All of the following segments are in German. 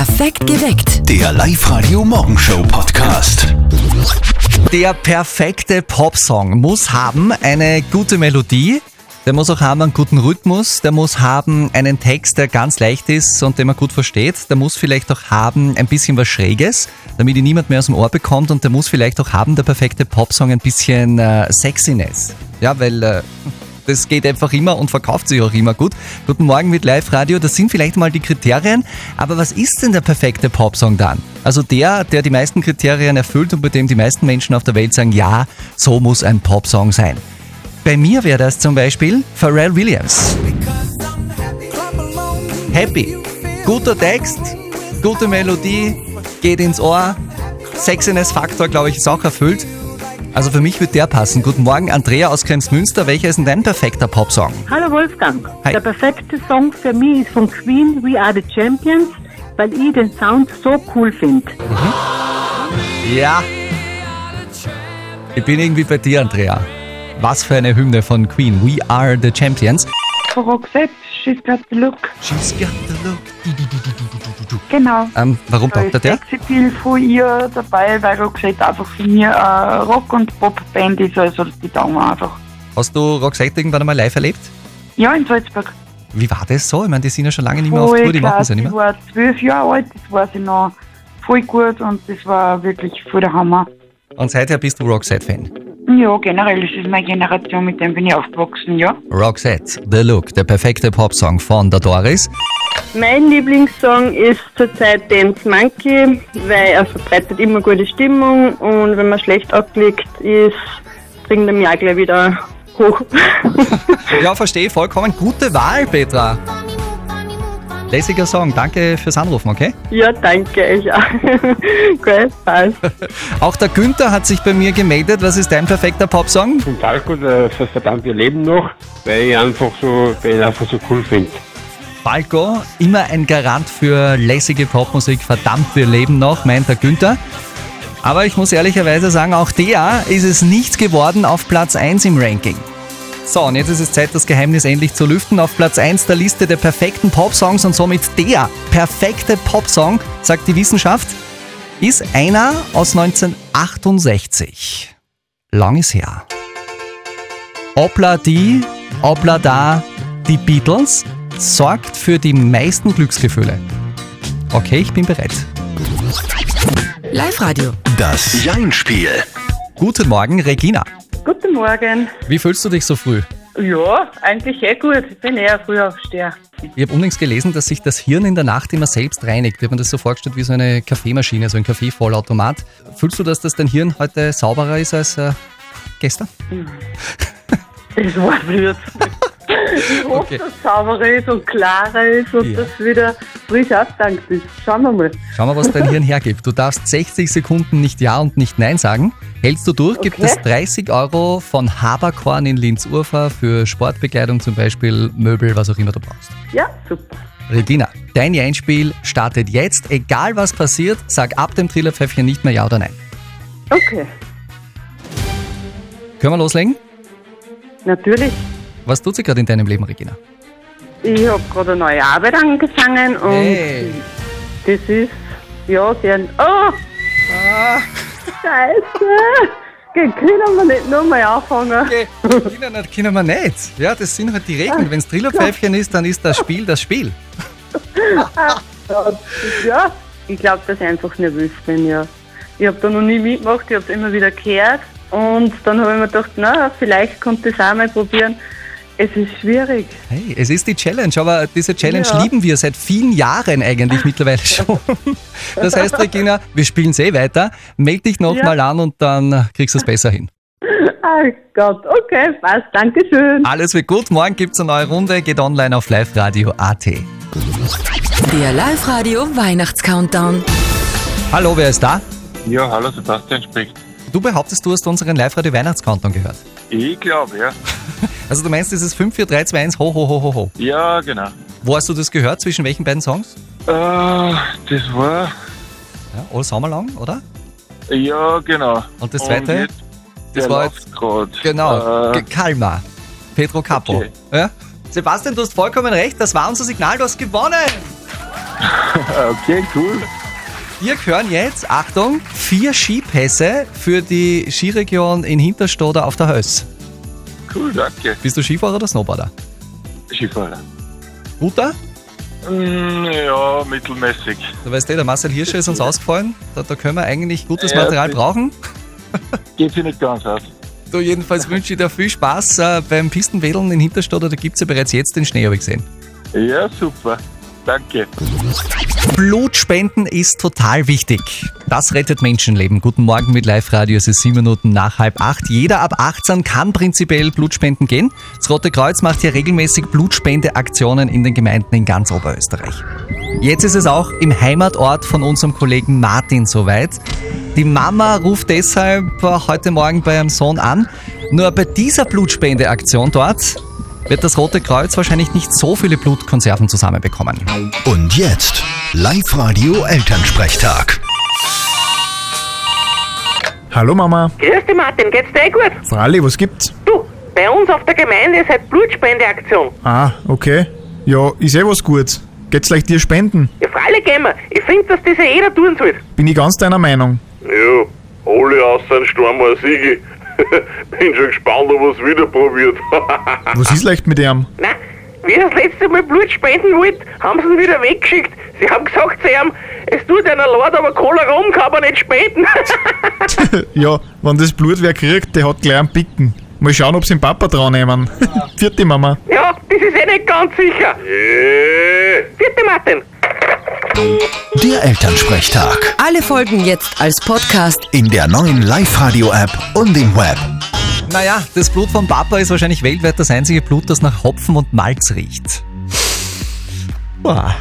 Perfekt geweckt. Der Live-Radio Morgenshow Podcast. Der perfekte Popsong muss haben eine gute Melodie, der muss auch haben einen guten Rhythmus, der muss haben einen Text, der ganz leicht ist und den man gut versteht, der muss vielleicht auch haben ein bisschen was Schräges, damit ihn niemand mehr aus dem Ohr bekommt und der muss vielleicht auch haben, der perfekte Popsong, ein bisschen äh, Sexiness. Ja, weil äh, das geht einfach immer und verkauft sich auch immer gut. Guten Morgen mit Live-Radio, das sind vielleicht mal die Kriterien, aber was ist denn der perfekte Popsong dann? Also der, der die meisten Kriterien erfüllt und bei dem die meisten Menschen auf der Welt sagen, ja, so muss ein Popsong sein. Bei mir wäre das zum Beispiel Pharrell Williams. Happy. Guter Text, gute Melodie, geht ins Ohr. Sexiness-Faktor, glaube ich, ist auch erfüllt. Also für mich wird der passen. Guten Morgen, Andrea aus Kremsmünster. Welcher ist denn dein perfekter Popsong? Hallo Wolfgang. Hi. Der perfekte Song für mich ist von Queen, We Are the Champions, weil ich den Sound so cool finde. Ja. Ich bin irgendwie bei dir, Andrea. Was für eine Hymne von Queen. We are the champions. Roxette, She's Got the Look. She's got look. Du, du, du. Genau. Ähm, warum taugt ist der? Sexy von ihr dabei, weil Roxette einfach für mich eine Rock- und Pop-Band ist, also die taugen wir einfach. Hast du Roxette irgendwann einmal live erlebt? Ja, in Salzburg. Wie war das so? Ich meine, die sind ja schon lange nicht mehr auf Tour, die machen es ja nicht Ich mehr. war zwölf Jahre alt, das war sie noch voll gut und das war wirklich voll der Hammer. Und seither bist du Roxette-Fan. Ja, generell, das ist meine Generation, mit dem bin ich aufgewachsen, ja. Roxette, The Look, der perfekte Popsong von der Doris. Mein Lieblingssong ist zurzeit Dance Monkey, weil er verbreitet immer gute Stimmung und wenn man schlecht abgelegt ist, bringt er mich auch gleich wieder hoch. Ja, verstehe vollkommen. Gute Wahl, Petra. Lässiger Song. Danke fürs Anrufen, okay? ja, danke, ich auch. Gut, passt. Auch der Günther hat sich bei mir gemeldet. Was ist dein perfekter Popsong? Von Falco, das verdammt wir leben noch, weil ich einfach so, weil ich einfach so cool finde. Falco, immer ein Garant für lässige Popmusik. Verdammt, wir leben noch, meint der Günther. Aber ich muss ehrlicherweise sagen, auch der ist es nicht geworden auf Platz 1 im Ranking. So, und jetzt ist es Zeit, das Geheimnis endlich zu lüften. Auf Platz 1 der Liste der perfekten Popsongs und somit der perfekte Popsong, sagt die Wissenschaft, ist einer aus 1968. Lang ist her. Obla die, obla da, die Beatles sorgt für die meisten Glücksgefühle. Okay, ich bin bereit. Live-Radio. Das Jein-Spiel. Guten Morgen, Regina. Guten Morgen. Wie fühlst du dich so früh? Ja, eigentlich eh gut. Ich bin eher Frühaufsteher. Ich habe unlängst gelesen, dass sich das Hirn in der Nacht immer selbst reinigt. Ich habe mir das so vorgestellt wie so eine Kaffeemaschine, so ein Kaffeevollautomat. Fühlst du, dass das dein Hirn heute sauberer ist als äh, gestern? Das war blöd. Ich hoffe, Okay. dass es sauberer ist und klarer ist und Ja. dass wieder frisch abdankt ist. Schauen wir mal. Schau mal, was dein Hirn hergibt. Du darfst 60 Sekunden nicht Ja und nicht Nein sagen. Hältst du durch, gibt Okay. es 30 Euro von Haberkorn in Linz-Urfer für Sportbekleidung zum Beispiel, Möbel, was auch immer du brauchst. Ja, super. Regina, dein Einspiel startet jetzt. Egal was passiert, sag ab dem Trillerpfäffchen nicht mehr Ja oder Nein. Okay, Können wir loslegen? natürlich. Was tut sich gerade in deinem Leben, Regina? Ich habe gerade eine neue Arbeit angefangen und Hey. das ist, ja, gern. Oh! Scheiße! Okay, können wir nicht nochmal anfangen? Okay, können wir nicht. Ja, das sind halt die Regeln. Wenn es Trillerpfäffchen ist, dann ist das Spiel das Spiel. Ja, ich glaube, dass ich einfach nervös bin, ja. Ich habe da noch nie mitgemacht, ich habe es immer wieder gehört und dann habe ich mir gedacht, na, vielleicht könnte ich es auch mal probieren. Es ist schwierig. Hey, es ist die Challenge, aber diese Challenge Ja. lieben wir seit vielen Jahren eigentlich mittlerweile schon. Das heißt, Regina, wir spielen eh weiter. Meld dich nochmal Ja. an und dann kriegst du es besser hin. Oh Gott, okay, passt, danke schön. Alles wird gut. Morgen gibt es eine neue Runde. Geht online auf liveradio.at. Der Live-Radio Weihnachts-Countdown. Hallo, wer ist da? Ja, hallo, Sebastian spricht. Du behauptest, du hast unseren Live-Radio Weihnachtscountdown gehört. Ich glaube, ja. Also du meinst, es ist 5, 4, 3, 2, 1, ho, ho, ho, ho, ho. Ja, genau. Wo hast du das gehört? Zwischen welchen beiden Songs? Äh, das war, Ja, All Summer Long, oder? ja, genau. Und das zweite? jetzt, Das war läuft grad. Genau, Äh, Kalmar. Pedro Capo. Okay. Ja? Sebastian, du hast vollkommen recht, das war unser Signal, du hast gewonnen. Okay, cool. Wir hören jetzt, Achtung, vier Skipässe für die Skiregion in Hinterstoder auf der Höss. Cool, danke. Bist du Skifahrer oder Snowboarder? Skifahrer. Guter? Mm, ja, mittelmäßig. Du weißt eh, der Marcel Hirscher ist uns ausgefallen. Da, da können wir eigentlich gutes Ja, Material brauchen. Geht sich nicht ganz aus. Du, jedenfalls wünsche ich dir viel Spaß äh, beim Pistenwedeln in Hinterstoder. Da gibt es ja bereits jetzt den Schnee, habe ich gesehen. Ja, super. Danke. Blutspenden ist total wichtig. Das rettet Menschenleben. Guten Morgen mit Live-Radio. Es ist sieben Minuten nach halb acht. Jeder ab 18 kann prinzipiell Blutspenden gehen. Das Rote Kreuz macht hier regelmäßig Blutspendeaktionen in den Gemeinden in ganz Oberösterreich. Jetzt ist es auch im Heimatort von unserem Kollegen Martin soweit. Die Mama ruft deshalb heute Morgen bei ihrem Sohn an. Nur bei dieser Blutspendeaktion dort wird das Rote Kreuz wahrscheinlich nicht so viele Blutkonserven zusammenbekommen. Und jetzt Live-Radio Elternsprechtag. Hallo Mama. Grüß dich Martin, geht's dir eh gut? Fralli, was gibt's? Du, bei uns auf der Gemeinde ist halt Blutspendeaktion. Ah, okay. Ja, ist eh was Gutes. Geht's gleich dir spenden? Ja, freilich gehen wir. Ich finde, dass das ja jeder tun soll. Bin ich ganz deiner Meinung. Ja, alle außer ein Sturm Siege. Bin schon gespannt, ob er es wieder probiert. Was ist leicht mit ihm? Nein, wie er das letzte Mal Blut spenden wollte, haben sie ihn wieder weggeschickt. Sie haben gesagt zu ihm, es tut einer leid, aber Cola rum kann man nicht spenden. ja, wenn das Blut wer kriegt, der hat gleich einen Picken. Mal schauen, ob sie den Papa dran nehmen. Vierte Mama. ja, das ist eh nicht ganz sicher. Vierte Martin. Der Elternsprechtag. Alle Folgen jetzt als Podcast. In der neuen Live-Radio-App und im Web. Naja, das Blut vom Papa ist wahrscheinlich weltweit das einzige Blut, das nach Hopfen und Malz riecht. Boah.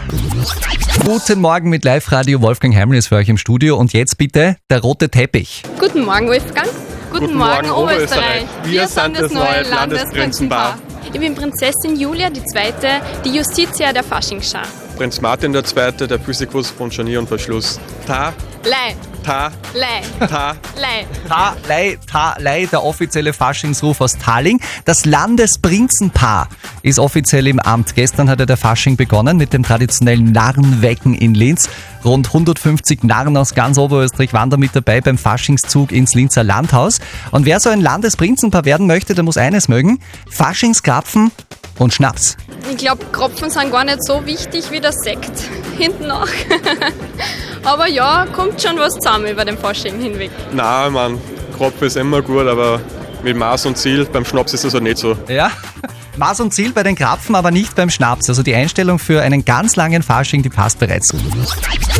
Guten Morgen mit Live-Radio. Wolfgang Heimel ist für euch im Studio. Und jetzt bitte der rote Teppich. Guten Morgen, Wolfgang. Guten, Guten Morgen, Morgen, Oberösterreich. Oberösterreich. Wir sind das neue Landesprinzenpaar. Ich bin Prinzessin Julia die Zweite, die Justitia der Faschingsschar. Prinz Martin II., der Physikus von Scharnier und Verschluss. Ta, Lei, ta, Lei, ta. Lei. Ta, Lei, Ta, Lei, der offizielle Faschingsruf aus Talling. Das Landesprinzenpaar ist offiziell im Amt. Gestern hatte der Fasching begonnen mit dem traditionellen Narrenwecken in Linz. Rund 150 Narren aus ganz Oberösterreich waren da mit dabei beim Faschingszug ins Linzer Landhaus. Und wer so ein Landesprinzenpaar werden möchte, der muss eines mögen. Faschingskrapfen und Schnaps. Ich glaube, Kropfen sind gar nicht so wichtig wie der Sekt hinten nach. aber ja, kommt schon was zusammen über den Fasching hinweg. Na, man, Kropf ist immer gut, aber mit Maß und Ziel, beim Schnaps ist das halt nicht so. Ja, Maß und Ziel bei den Krapfen, aber nicht beim Schnaps. Also die Einstellung für einen ganz langen Fasching, die passt bereits.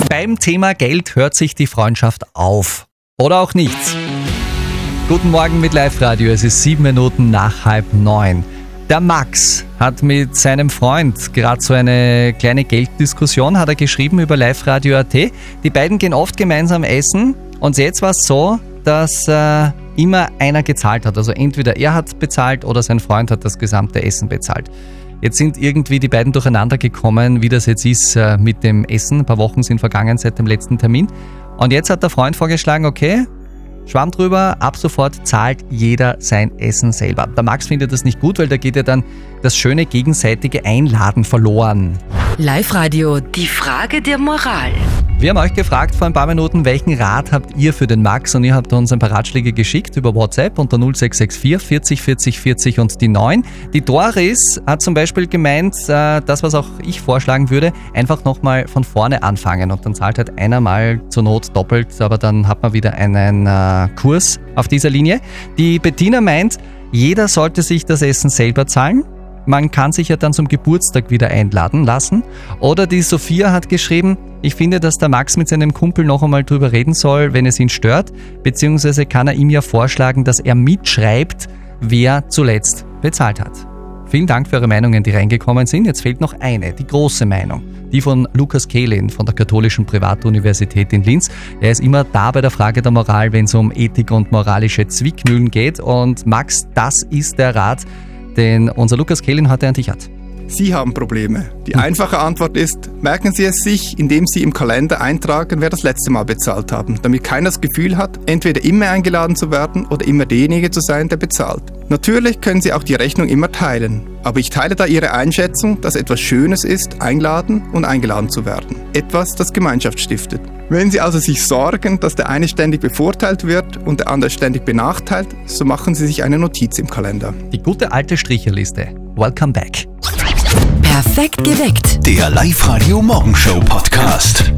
Beim Thema Geld hört sich die Freundschaft auf. Oder auch nicht. Guten Morgen mit Live-Radio. Es ist sieben Minuten nach halb neun. Der Max hat mit seinem Freund gerade so eine kleine Gelddiskussion, hat er geschrieben über Live-Radio.at. Die beiden gehen oft gemeinsam essen und jetzt war es so, dass äh, immer einer gezahlt hat. Also entweder er hat bezahlt oder sein Freund hat das gesamte Essen bezahlt. Jetzt sind irgendwie die beiden durcheinander gekommen, wie das jetzt ist äh, mit dem Essen. Ein paar Wochen sind vergangen seit dem letzten Termin. Und jetzt hat der Freund vorgeschlagen, okay, Schwamm drüber, ab sofort zahlt jeder sein Essen selber. Der Max findet das nicht gut, weil da geht ja dann das schöne gegenseitige Einladen verloren. Live-Radio, die Frage der Moral. Wir haben euch gefragt vor ein paar Minuten, welchen Rat habt ihr für den Max und ihr habt uns ein paar Ratschläge geschickt über WhatsApp unter 0664 40 40 40 und die 9. Die Doris hat zum Beispiel gemeint, äh, das was auch ich vorschlagen würde, einfach nochmal von vorne anfangen und dann zahlt halt einer mal zur Not doppelt, aber dann hat man wieder einen äh, Kurs auf dieser Linie. Die Bettina meint, jeder sollte sich das Essen selber zahlen. Man kann sich ja dann zum Geburtstag wieder einladen lassen. Oder die Sophia hat geschrieben, ich finde, dass der Max mit seinem Kumpel noch einmal drüber reden soll, wenn es ihn stört, beziehungsweise kann er ihm ja vorschlagen, dass er mitschreibt, wer zuletzt bezahlt hat. Vielen Dank für eure Meinungen, die reingekommen sind. Jetzt fehlt noch eine, die große Meinung. Die von Lukas Kehlin von der Katholischen Privatuniversität in Linz. Er ist immer da bei der Frage der Moral, wenn es um Ethik und moralische Zwickmühlen geht. Und Max, das ist der Rat, den unser Lukas Kehlin heute an dich hat. Sie haben Probleme. Die einfache Antwort ist, merken Sie es sich, indem Sie im Kalender eintragen, wer das letzte Mal bezahlt haben, damit keiner das Gefühl hat, entweder immer eingeladen zu werden oder immer derjenige zu sein, der bezahlt. Natürlich können Sie auch die Rechnung immer teilen, aber ich teile da Ihre Einschätzung, dass etwas Schönes ist, eingeladen und eingeladen zu werden. Etwas, das Gemeinschaft stiftet. Wenn Sie also sich sorgen, dass der eine ständig bevorteilt wird und der andere ständig benachteilt, so machen Sie sich eine Notiz im Kalender. Die gute alte Stricherliste. Welcome back. Perfekt geweckt. Der Live-Radio Morgenshow Podcast.